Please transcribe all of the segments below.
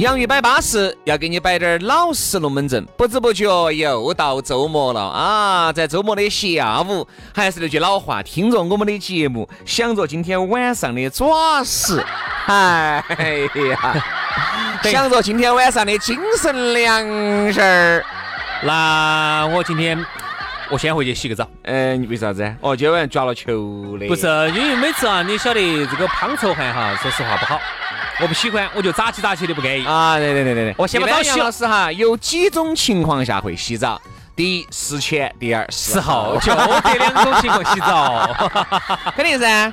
洋芋摆巴适，要给你摆点儿老实龙门阵。不知不觉又到周末了啊！在周末的下午，还是那句老话，听着我们的节目，想着今天晚上的爪食，哎呀，想着今天晚上的精神粮食儿。那我今天我先回去洗个澡。嗯，你为啥子？哦，今天晚上抓了球的。不是，因为每次啊，你晓得这个胖臭汗哈，说实话不好。我不喜欢，我就扎起扎起的不给啊！对对对对对，我先把澡洗。老师哈，有几种情况下会洗澡？第一，事前；第二，事后，就这两种情况洗澡，肯定噻。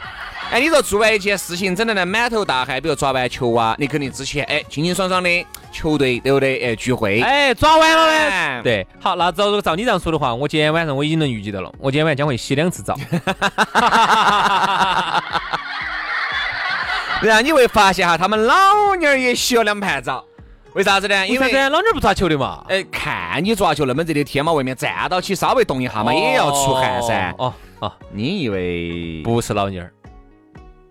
哎，你说做完一件事情，整得那满头大汗，比如抓完球啊，你肯定之前哎清清爽爽的球队对不对？哎，聚会，哎，抓完了呢。对，好，那照照你这样说的话，我今天晚上我已经能预计到了，我今天晚上将会洗两次澡。然后你会发现哈，他们老妞儿也洗了两盘澡，为啥子呢？因为老妞儿不抓球的嘛。哎，看你抓球那么热的天嘛，外面站到起稍微动一下嘛，也要出汗噻。哦哦，你以为不是老妞儿？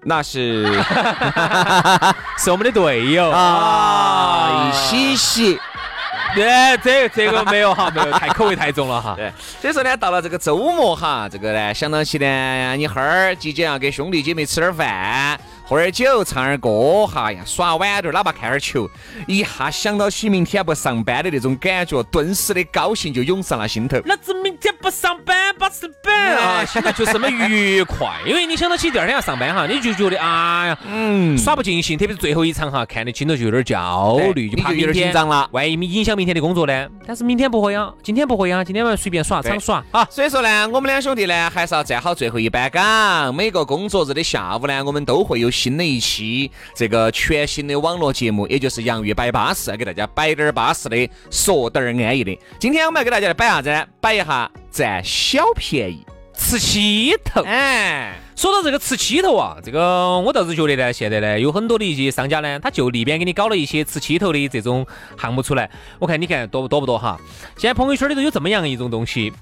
那是 是我们的队友啊，一起洗。对，这这个没有哈，没有太口味太重了哈。对，所以说呢，到了这个周末哈，这个呢，想到起呢，你哈儿即将要给兄弟姐妹吃点饭。喝点酒，唱点歌，哈呀，耍晚点，哪怕看点球，一下想到起明天不上班的那种感觉，顿时的高兴就涌上了心头。老子明天不上班，不上班啊，心在就这么愉快，因为你想到起第二天要上班哈，你就觉得哎呀，嗯，耍不尽兴，特别是最后一场哈，看得心头就有点焦虑，就怕有点紧张了，万一影响明天的工作呢？但是明天不会呀，今天不会呀，今天晚上随便耍，常耍啊。所以说呢，我们两兄弟呢，还是要站好最后一班岗。每个工作日的下午呢，我们都会有新的一期。这个全新的网络节目，也就是洋芋摆巴适，给大家摆点儿巴适的，说点儿安逸的。今天我们要给大家来摆啥子呢？摆一下占小便宜、吃气头。哎，说到这个吃气头啊，这个我倒是觉得呢，现在呢有很多的一些商家呢，他就里边给你搞了一些吃气头的这种项目出来。我看你看多不多不多哈？现在朋友圈里头有这么样一种东西。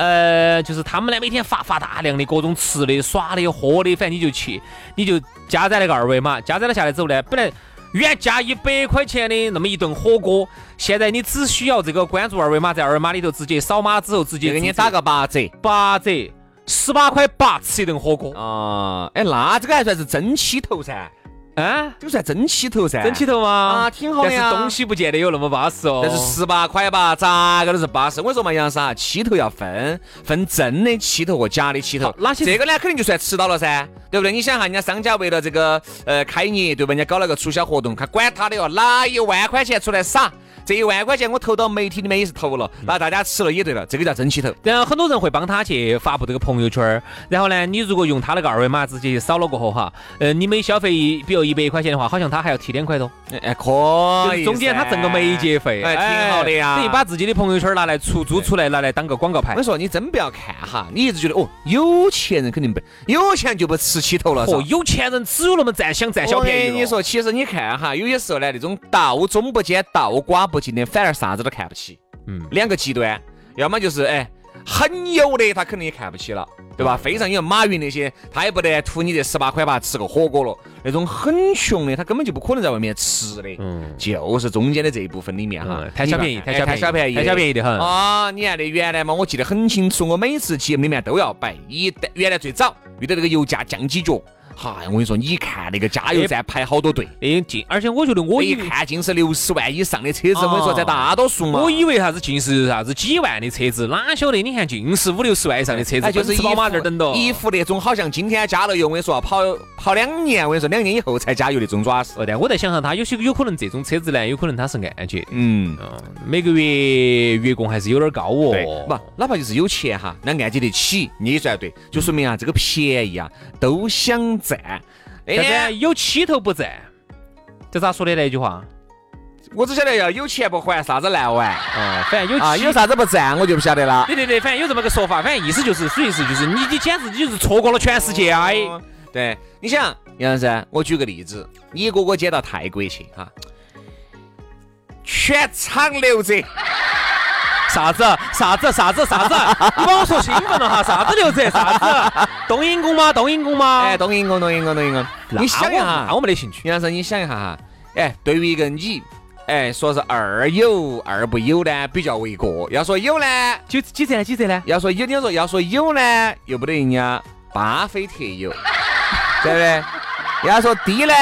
呃，就是他们呢，每天发发大量的各种吃的、耍的、喝的，反正你就去，你就加载那个二维码，加载了下来之后呢，本来原价一百块钱的那么一顿火锅，现在你只需要这个关注二维码，在二维码里头直接扫码之后，直接给你打个八折，八折，十八块八吃一顿火锅啊！哎，那这个还算是真起头噻。啊，就算真起头噻，真起头吗？啊，挺好的呀。但是东西不见得有那么巴适哦。但是十八块吧，咋个都是巴适。我说嘛，杨老师啊，起头要分，分真的起头和假的起头。哪些？这个呢，肯定就算吃到了噻，对不对？你想哈，人家商家为了这个呃开业，对吧？人家搞了个促销活动，他管他的哟，拿一万块钱出来撒。这一万块钱我投到媒体里面也是投了，那大家吃了也对了，这个叫真起头。然后很多人会帮他去发布这个朋友圈然后呢，你如果用他那个二维码直接扫了过后哈，呃，你每消费一比如一百块钱的话，好像他还要提两块多。哎，可以，中间他挣个媒介费，哎，挺好的呀。等于把自己的朋友圈拿来出租出来，拿来当个广告牌。我说你真不要看哈，你一直觉得哦，有钱人肯定不有钱就不吃起头了。哦，有钱人只有那么占想占小便宜。你说，其实你看哈，有些时候呢，那种道中不见道寡不进的，反而啥子。都看不起，嗯，两个极端，要么就是哎很有的，他肯定也看不起了，对吧？非常有马云那些，他也不得图你这十八块八吃个火锅了。那种很穷的，他根本就不可能在外面吃的，嗯，就是中间的这一部分里面哈，贪小便宜，贪小贪小便宜，贪小便宜的很啊！你看那原来嘛，我记得很清楚，我每次节目里面都要摆，一旦原来最早遇到这个油价降几角。哈，我跟你说，你看那个加油站排好多队，哎近，而且我觉得我一看尽是六十万以上的车子，我跟你说，在大多数嘛。我以为啥子尽是啥子几万的车子，哪晓得？你看尽是五六十万以上的车子，就是宝马这儿等到一副那种好像今天加了油，我跟你说跑跑两年，我跟你说两年以后才加油那种爪子。但我在想哈，他有些有可能这种车子呢，有可能它是按揭，嗯，每个月月供还是有点高哦。不，哪怕就是有钱哈，那按揭得起，你也算对，就说明啊，这个便宜啊，都想占。那天有起头不占，这咋说的那句话？我只晓得要有钱不还，啥子难玩。哦，反正有啊，有啥子不占，我就不晓得了。对对对，反正有这么个说法，反正意思就是，属于是就是你你简直就是错过了全世界哎。对，你想杨老师，我举个例子，你哥哥姐到泰国去哈，全场六折。啥子啥子啥子啥子？你把我说兴奋了哈！啥子六折？啥子？冬阴功吗？冬阴功吗？哎，冬阴功，冬阴功，冬阴功。你想一下，那我没得兴趣。杨老师，你想一下哈，哎，对于一个你，哎，说是二有二不有呢，比较为过；要说有呢，就几折呢？几折呢？要说有，你说要说有呢，又不得人家巴菲特有，对不对？要说低呢，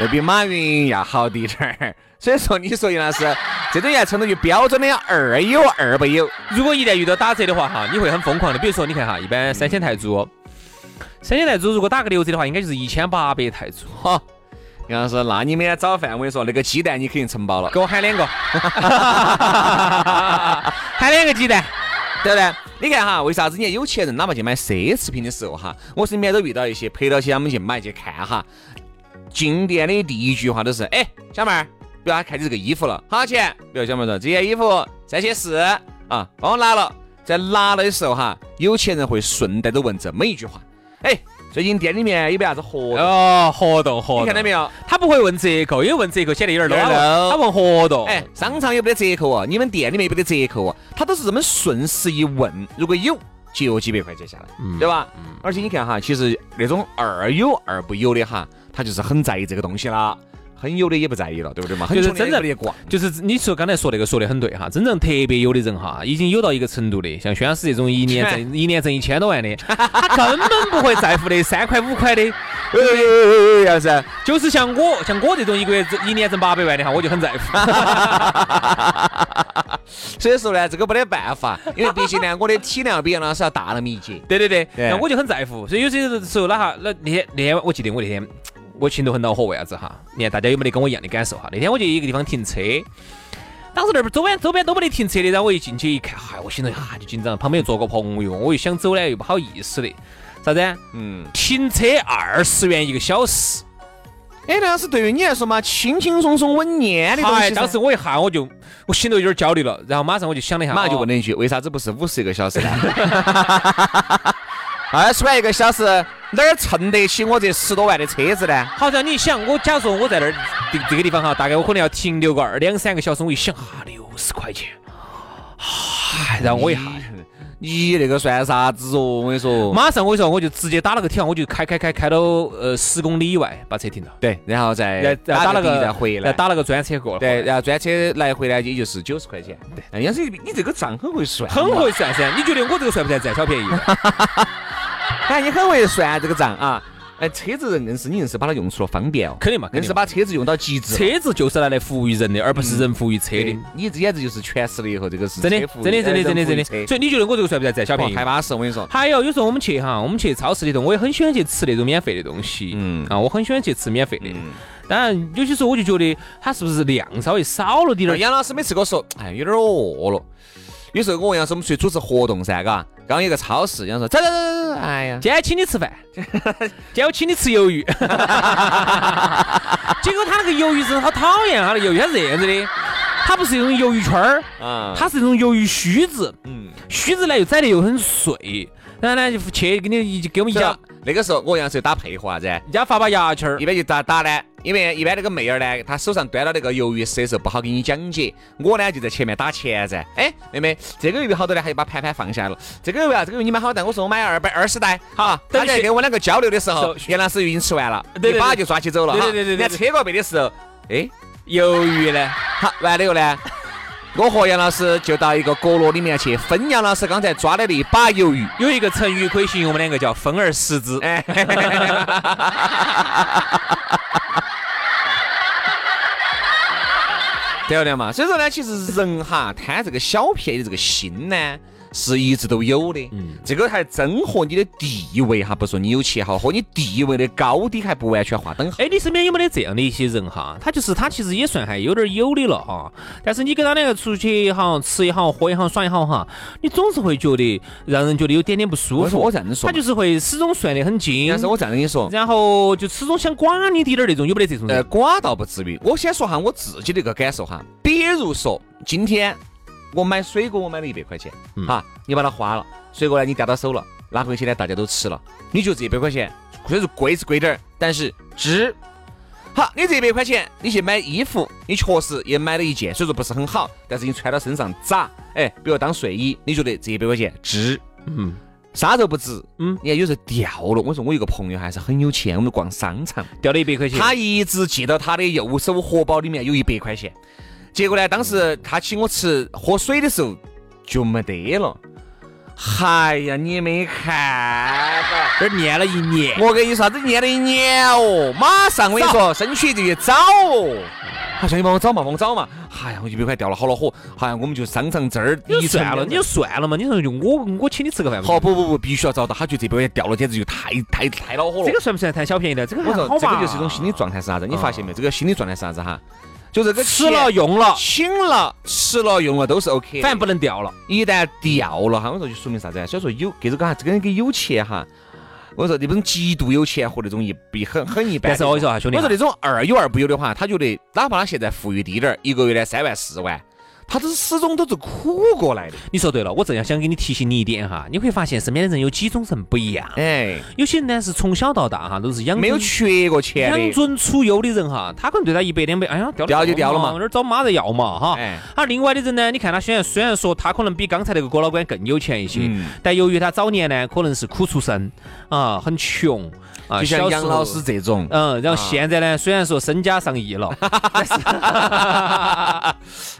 又比马云要好滴点儿。所以说，你说杨老师。这种要称得于标准的二有二不有。如果一旦遇到打折的话，哈，你会很疯狂的。比如说，你看哈，一般三千泰铢，三千泰铢如果打个六折的话，应该就是一千八百泰铢。哈，杨老师，那你每天早饭我跟你说，那个鸡蛋你肯定承包了，给我喊两个，喊两个鸡蛋，对不对？你看哈，为啥子你看有钱人哪怕去买奢侈品的时候哈，我身边都遇到一些陪到起他们去买去看哈，进店的第一句话都是，哎，小妹儿。比如他看你这个衣服了，好钱？比如小妹说这件衣服三千四啊，帮我拿了。在拿了的时候哈，有钱人会顺带着问这么一句话：哎，最近店里面有没啥子活动？哦，活动活动，你看到没有？他不会问折扣，因为问折扣显得有点 low。他问活动，哎，商场有没得折扣哦？你们店里面有没得折扣哦？他都是这么顺势一问，如果有，节约几百块钱下来，对吧？而且你看哈，其实那种二有二不有的哈，他就是很在意这个东西啦。很有的也不在意了，对不对嘛？就是真正的逛，就是你说刚才说那个说的很对哈，真正特别有的人哈，已经有到一个程度的，像轩老师这种一年 挣一年挣一千多万的，他根本不会在乎那三块五块的，要是就是像我像我这种一个月挣一年挣八百万的哈，我就很在乎。所以说呢，这个没得办法，因为毕竟呢，我的体量比杨老师要大那么一截。对对对，那我就很在乎。所以有些时候，哪哈那那天那天我记得我那天。我心头很恼火，为啥子哈？你看大家有没得跟我一样的感受哈？那天我就一个地方停车，当时那边周边周边都没得停车的，然后我一进去一看，嗨，我心头一下就紧张，旁边又坐个朋友，我又想走呢，又不好意思的，啥子？嗯，停车二十元一个小时，哎，那是对于你来说嘛，轻轻松松稳年的东西。当时我一下我就我心头有点焦虑了，然后马上我就想了一下，马上就问了一句，为啥子不是五十一个小时呢？二十块一个小时，哪儿蹭得起我这十多万的车子呢？好像你想，我假如说我在那儿这这个地方哈，大概我可能要停留个二两三个小时。我一想啊，六十块钱，唉，然后我一下，你那个算啥子哦？我跟你说，马上我跟你说，我就直接打了个条，我就开开开开到呃十公里以外把车停了。对，然后再打了个再回来，打了个专车过来。对，然后专车来回呢，也就是九十块钱。对，杨师，你这个账很会算，很会算噻。你觉得我这个算不算占小便宜？看 你很会算这个账啊！哎，车子人硬是你硬是把它用出了方便哦，肯定嘛，硬是把车子用到极致。车子就是拿来服务于人的，而不是人服务于车的。你这简直就是诠释了以后，这个是真的，真的，真的，真的，真的。所以你觉得我这个算不算占小便宜？太巴适，我跟你说。还有有时候我们去哈，我们去超市里头，我也很喜欢去吃那种免费的东西。嗯啊，我很喜欢去吃免费的。当然，有些时候我就觉得它是不是量稍微少了点儿。杨老师每次跟我说，哎，有点饿了。有时候我问杨老师我们出去组织活动噻，嘎。刚有个超市，人家说走走走走走，哎呀，今天请你吃饭，今天我请你吃鱿鱼。结果他那个鱿鱼真的好讨厌，他的鱿鱼它是这样子的，它不是一种鱿鱼圈儿，啊，它是一种鱿鱼须子，嗯，须子呢又宰的又很碎，然后呢就去给你一给我们一夹。那个时候我杨是打配合啥子？人家发把牙签儿，一般就咋打呢？因为一般那个妹儿呢，她手上端到那个鱿鱼丝的时候不好给你讲解，我呢就在前面打钱噻。哎，妹妹，这个鱿鱼好多呢？还就把盘盘放下来了。这个鱿鱼啊，这个鱼你买好袋？我说我买二百二十袋。好，他在跟我两个交流的时候，原来是已经吃完了，一把就抓起走了。对对对车过背的时候，哎，鱿鱼呢？好，完了以后呢？我和杨老师就到一个角落里面去分杨老师刚才抓的那一把鱿鱼。有一个成语可以形容我们两个叫分而食之。哎，对不对嘛？所以说呢，其实人哈贪这个小便宜的这个心呢。是一直都有的，嗯，这个还真和你的地位哈，不说你有钱哈，和你地位的高低还不完全划等号。哎，你身边有没得这样的一些人哈？他就是他其实也算还有点有的了哈，但是你跟他两个出去也好，吃也好，喝也好，耍也好哈，你总是会觉得让人觉得有点点不舒服。我这样说，他就是会始终算得很精。但是我这样跟你说，然后就始终想管你滴点儿那种，有没得这种人？呃，刮倒不至于。我先说哈我自己的一个感受哈，比如说今天。我买水果，我买了一百块钱，哈，你把它花了，水果呢你掉到手了，拿回去呢大家都吃了，你觉得这一百块钱虽然说贵是贵点儿，但是值。好，你这一百块钱你去买衣服，你确实也买了一件，虽然说不是很好，但是你穿到身上扎，哎，比如当睡衣，你觉得这一百块钱值？嗯，啥都不值。嗯，你看有时候掉了，我说我一个朋友还是很有钱，我们逛商场掉了一百块钱，他一直记到他的右手荷包里面有一百块钱。结果呢？当时他请我吃喝水的时候就没得了。哎呀，你没看这念了一年。我跟你说，啥子念了一年哦？马上我跟你说，生气就去找哦。好像你帮我找嘛，帮我找嘛。哎呀，我一百块掉了好恼火。哎呀，我们就商场这儿你算了，你就算了嘛。你说就我我请你吃个饭。好，不不不，必须要找到。他觉得这百块钱掉了，简直就太太太恼火了。这个算不算贪小便宜的？这个我说这个就是一种心理状态是啥子？你发现没？这个心理状态是啥子哈？就这个吃了用了，请了吃了用了都是 OK，反正不能掉了。一旦掉了哈，我说就说明啥子所以说有给这个哈，这个人给有钱哈，我说那种极度有钱和那种一比很很一般。但是我跟你说哈，兄弟，我说那种二有二不有的话，他觉得哪怕他现在富裕低点儿，一个月呢三万四万。他都是始终都是苦过来的。你说对了，我正要想给你提醒你一点哈，你会发现身边的人有几种人不一样。哎，有些人呢是从小到大哈都是养没有缺过钱养尊处优的人哈，他可能对他一百两百，哎呀掉掉就掉了嘛，那儿找妈在要嘛哈。哎，而另外的人呢，你看他虽然虽然说他可能比刚才那个郭老官更有钱一些，但由于他早年呢可能是苦出身啊，很穷。啊，就像杨老师这种，嗯，然后现在呢，虽然说身家上亿了，但是，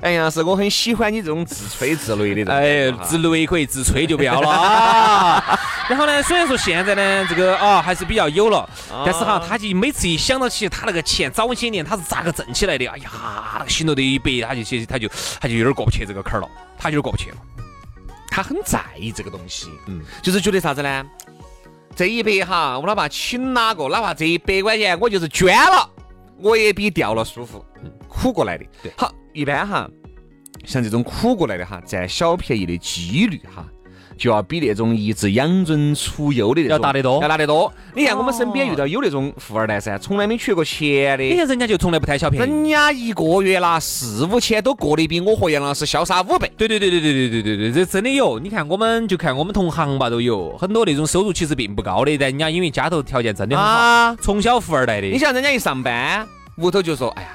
哎呀，是我很喜欢你这种自吹自擂的人，哎，自擂可以，自吹就不要了啊。然后呢，虽然说现在呢，这个啊还是比较有了，但是哈，他就每次一想到起他那个钱早些年他是咋个挣起来的，哎呀，那个心头的一百，他就其实他就他就有点过不去这个坎儿了，他有点过不去了，他很在意这个东西，嗯，就是觉得啥子呢？这一百哈，我哪怕请哪个，哪怕这一百块钱我就是捐了，我也比掉了舒服。苦过来的，对。好，一般哈，像这种苦过来的哈，占小便宜的几率哈。就要比那种一直养尊处优的那种要大得多，要大得多。你看我们身边遇到有那种富二代噻，从来没缺过钱的。你看人家就从来不贪小便宜，人家一个月拿四五千都过得比我和杨老师潇洒五倍。对对对对对对对对对，这真的有。你看我们就看我们同行吧，都有很多那种收入其实并不高的，但人家因为家头条件真的很好，从小富二代的。你像人家一上班，屋头就说，哎呀。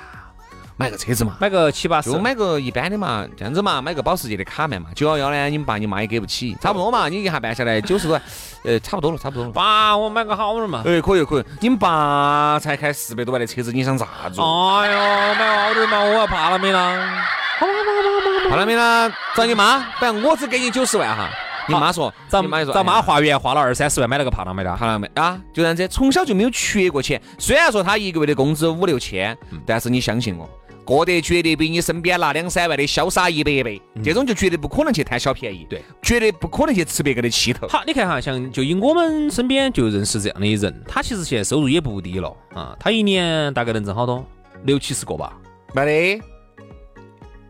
买个车子嘛，买个七八十，就买个一般的嘛，这样子嘛，买个保时捷的卡曼嘛，九幺幺呢，你们爸你妈也给不起，差不多嘛，你一下办下来九十多万，呃，差不多了，差不多了。爸，我买个好点嘛。哎，可以可以，你们爸才开四百多万的车子，你想咋子？哎呦，买好点嘛，我要怕了没啦？好好好好好，怕了没啦？找你妈，反正我只给你九十万哈。你妈说，找妈说，找妈化缘花了二三十万买了个帕拉梅拉，帕拉梅啊，就这样子，从小就没有缺过钱。虽然说他一个月的工资五六千，但是你相信我。过得绝对比你身边拿两三万的潇洒一百倍，这种就绝对不可能去贪小便宜，对，绝对不可能去吃别个的气头。好，你看哈，像就以我们身边就认识这样的人，他其实现在收入也不低了啊，他一年大概能挣好多？六七十个吧？没得？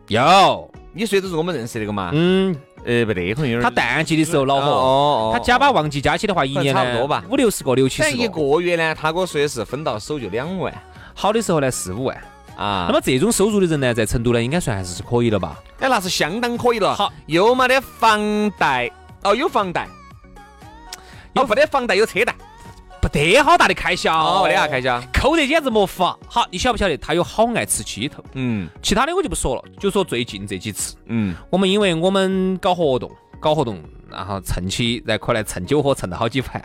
有？你说的是我们认识那个嘛？嗯，呃，不得，可能有点。他淡季的时候恼火，哦，他加把旺季加起的话，一年差不多吧，五六十个，六七十个。一个月呢，他给我说的是分到手就两万，好的时候呢四五万。啊，那么这种收入的人呢，在成都呢，应该算还是可以了吧？哎，那是相当可以了。好，又没得房贷，哦，有房贷，又没得房贷，有车贷，不得好大的开销，哦，没得啥开销，抠得简直没法。好，你晓不晓得他有好爱吃鸡头？嗯，其他的我就不说了，就说最近这几次，嗯，我们因为我们搞活动，搞活动，然后蹭起，然后可能蹭酒喝蹭了好几盘，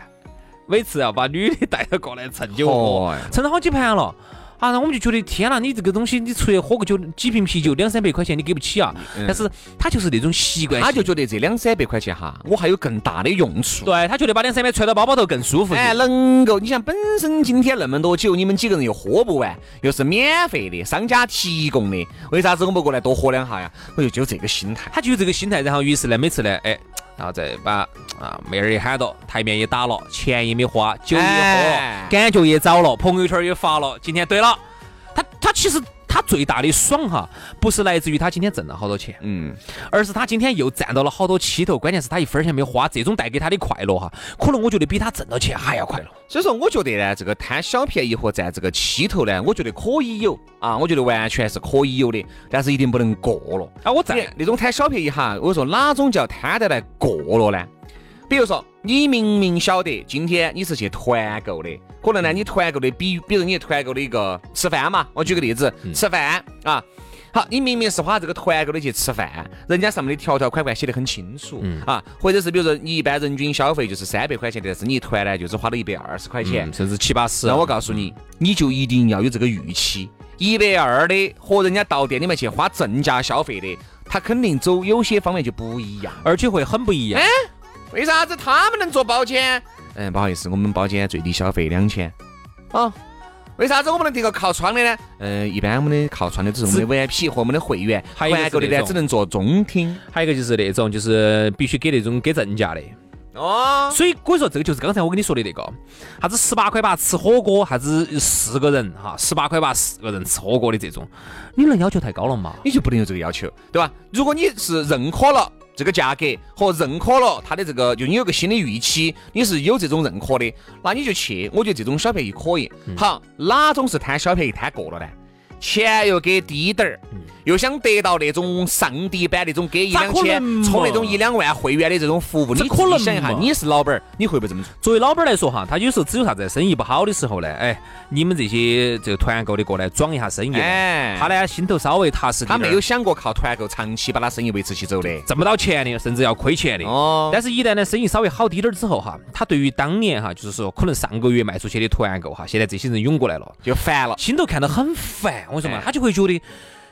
每次要把女的带到过来蹭酒喝，蹭了好几盘了。啊，那我们就觉得天呐，你这个东西，你出去喝个酒，几瓶啤酒两三百块钱，你给不起啊。但是他就是那种习惯，他就觉得这两三百块钱哈，我还有更大的用处。对他觉得把两三百揣到包包头更舒服。哎，能够，你想本身今天那么多酒，你们几个人又喝不完，又是免费的，商家提供的，为啥子我们过来多喝两下呀？我就就这个心态，他就有这个心态，然后于是呢，每次呢，哎。然后再把啊妹儿也喊到，台面也打了，钱也没花，酒也喝了，感觉也找了，朋友圈也发了。今天对了，他他其实。他最大的爽哈，不是来自于他今天挣了好多钱，嗯，而是他今天又占到了好多期头，关键是他一分钱没花，这种带给他的快乐哈，可能我觉得比他挣到钱还要快乐。所以说，我觉得呢，这个贪小便宜和占这个气头呢，我觉得可以有啊，我觉得完全是可以有的，但是一定不能过了啊。我在那种贪小便宜哈，我说哪种叫贪得来过了呢？比如说，你明明晓得今天你是去团购的，可能呢你团购的比，比如你团购的一个吃饭嘛，我举个例子，吃饭啊，好，你明明是花这个团购的去吃饭，人家上面的条条款款写得很清楚啊，或者是比如说你一般人均消费就是三百块钱，但是你一团呢就是花了一百二十块钱，甚至七八十，那我告诉你，你就一定要有这个预期，一百二的和人家到店里面去花正价消费的，他肯定走有些方面就不一样，而且会很不一样。为啥子他们能做包间？嗯，不好意思，我们包间最低消费两千。啊，为啥子我们能订个靠窗的呢？嗯，一般我们的靠窗的只是我们的 VIP 和我们的会员，团购的呢只能坐中厅。还有一个就是那种，就是必须给那种给正价的。哦。所以我说这个就是刚才我跟你说的那个，啥子十八块八吃火锅，啥子四个人哈，十八块八四个人吃火锅的这种，你能要求太高了嘛？你就不能有这个要求，对吧？如果你是认可了。这个价格和认可了他的这个，就你有个新的预期，你是有这种认可的，那你就去。我觉得这种小便宜可以。好，哪种是贪小便宜贪过了呢？钱又给低点儿，又想得到那种上帝版那种给一两千充那种一两万会员的这种服务，你可能想一下，你是老板儿，你会不会这么做？作为老板儿来说哈，他有时候只有啥子生意不好的时候呢？哎，你们这些这个团购的过来装一下生意，哎，他呢心头稍微踏实点。他没有想过靠团购长期把他生意维持起走的，挣不到钱的，甚至要亏钱的。哦。但是，一旦呢生意稍微好滴点儿之后哈，他对于当年哈，就是说可能上个月卖出去的团购哈，现在这些人涌过来了，就烦了，心头看到很烦。我说嘛，他就会觉得。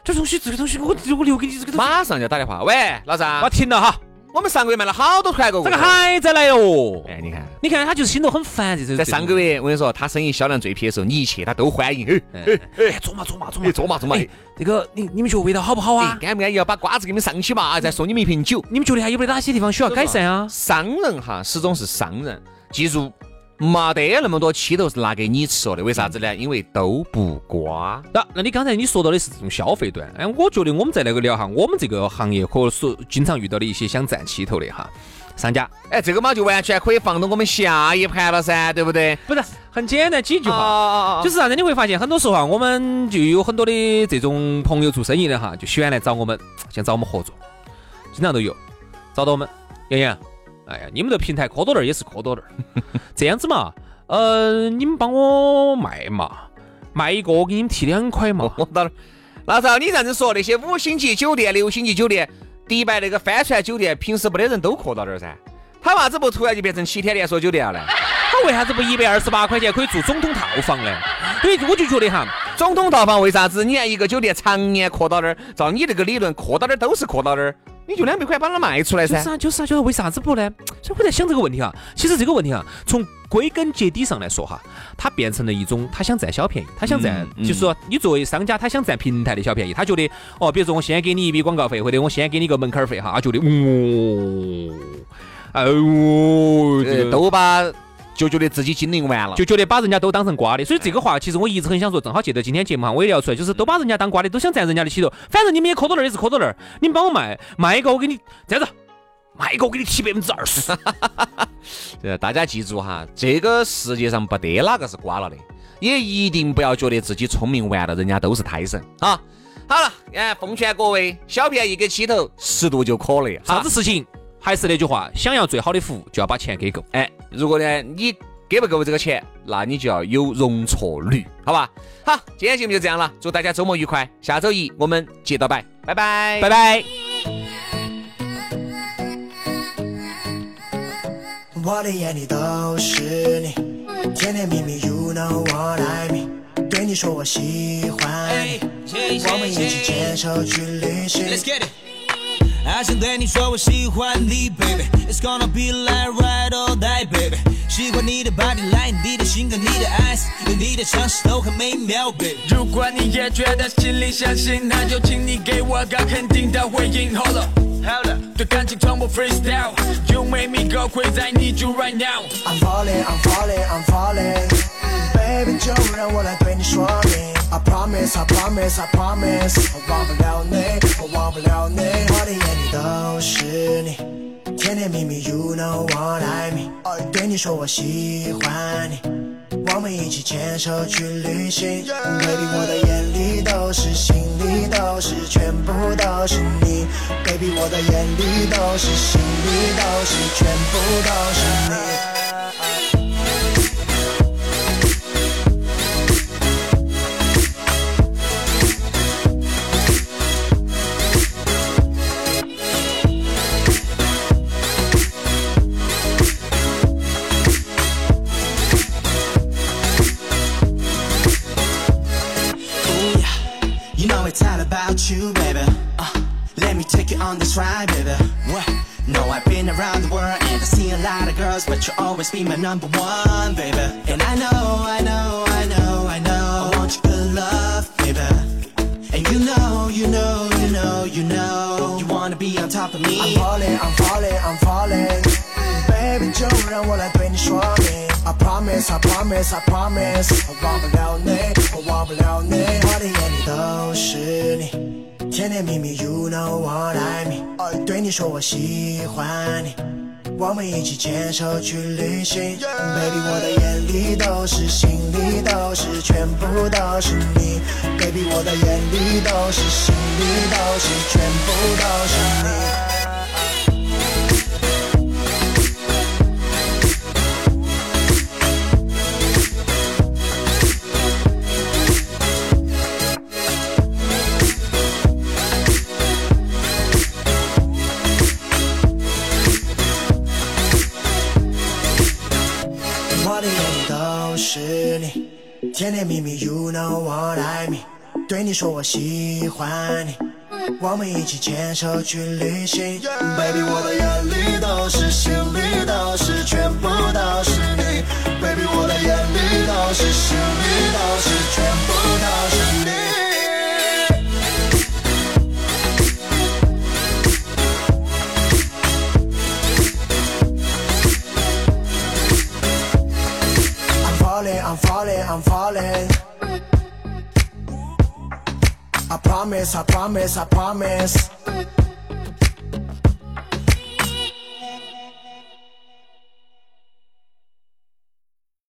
这东西，这个东西，我我留给你这个。马上就要打电话，喂，老张，我停了哈。我们上个月卖了好多团购，这个还在来哟。哎，你看，你看，他就是心头很烦。这在上个月，我跟你说，他生意销量最撇的时候，你一去他都欢迎。哎哎哎，坐嘛坐嘛坐嘛坐嘛坐嘛。这个你你们觉得味道好不好啊？安不安逸？要把瓜子给你们上去嘛，再送你们一瓶酒。你们觉得还有没得哪些地方需要改善啊？商人哈，始终是商人，记住。没得那么多气头是拿给你吃的，为啥子呢？因为都不瓜。那那你刚才你说到的是这种消费端，哎，我觉得我们在那个聊哈，我们这个行业可所经常遇到的一些想占气头的哈商家，哎，这个嘛就完全可以放到我们下一盘了噻，对不对？不是很简单几句话，就是啥子？你会发现很多时候啊，我们就有很多的这种朋友做生意的哈，就喜欢来找我们，想找我们合作，经常都有找到我们，杨洋。哎呀，你们这平台磕多点也是磕多点，这样子嘛，呃，你们帮我卖嘛，卖一个我给你们提两块嘛。我到了，那照你这样子说，那些五星级酒店、六星级酒店、迪拜那个帆船酒店，平时没得人都磕到点噻，他为啥子不突然就变成七天连锁酒店了呢？他为啥子不一百二十八块钱可以住总统套房呢？所以我就觉得哈，总统套房为啥子你看一个酒店常年扩到那儿？照你这个理论，扩到那儿都是扩到那儿。你就两百块把它卖出来噻？就是啊，就是啊，就是为啥子不呢？所以我在想这个问题哈。其实这个问题哈，从归根结底上来说哈，它变成了一种他想占小便宜，他想占，就是说你作为商家，他想占平台的小便宜。他觉得哦，比如说我先给你一笔广告费，或者我先给你个门槛费哈，他觉得哦，哎呦，都把。就觉得自己经营完了，就觉得把人家都当成瓜的，所以这个话其实我一直很想说，正好借着今天节目哈，我也聊出来，就是都把人家当瓜的，都想占人家的起头，反正你们也磕到那儿也是磕到那儿，你们帮我卖卖一个，我给你这样子，卖一个我给你提百分之二十。呃，大家记住哈，这个世界上不得哪个是瓜了的，也一定不要觉得自己聪明完了，人家都是胎神啊。好了，哎，奉劝各位，小便宜给起头，适度就可了。啥子事情？还是那句话，想要最好的服务，就要把钱给够。哎，如果呢你给不够这个钱，那你就要有容错率，好吧？好，今天节目就这样了，祝大家周末愉快，下周一我们接着拜，拜拜，拜拜。我的眼里都是你，甜甜蜜蜜，You know what I mean。对你你说我喜欢你，我们一起牵手去旅行。I 想对你说我喜欢你，baby。It's gonna be like right all day, baby。喜欢你的 body line，你的性格，你的 eyes，有你的城市都很美妙，baby。如果你也觉得心里相信，那就请你给我个肯定的回应。Hold up，Hold up，对感情从不 freestyle。You make me go crazy, I need you right now。I'm falling, I'm falling, I'm falling。Baby，就让我来对你说明。I promise, I promise, I promise。我忘不了你，我忘不了你。我的眼里都是你，甜甜蜜蜜，You know what I mean。对你说我喜欢你，我们一起牵手去旅行。Baby，我的眼里都是，心里都是，全部都是你。Baby，我的眼里都是，心里都是，全部都是你。lot of girls, but you'll always be my number one, baby. And I know, I know, I know, I know, I want your good love, baby. And you know, you know, you know, you know, you wanna be on top of me. I'm falling, I'm falling, I'm falling. Baby，就让我来对你说明。I promise, I promise, I promise，我忘不了你，我忘不了你，我的眼里都是你，甜甜蜜蜜，You know what I mean。对你说我喜欢你， 我们一起牵手去旅行。Baby，我的眼里都是，心里都是，全部都是你。Baby，我的眼里都是，心里都是，全部都是你。，You know what I mean。对你说我喜欢你，我们一起牵手去旅行。Baby，我的眼里都是，心里都是，全部都是你。Baby，我的眼里都是，心里都是，I promise, I promise.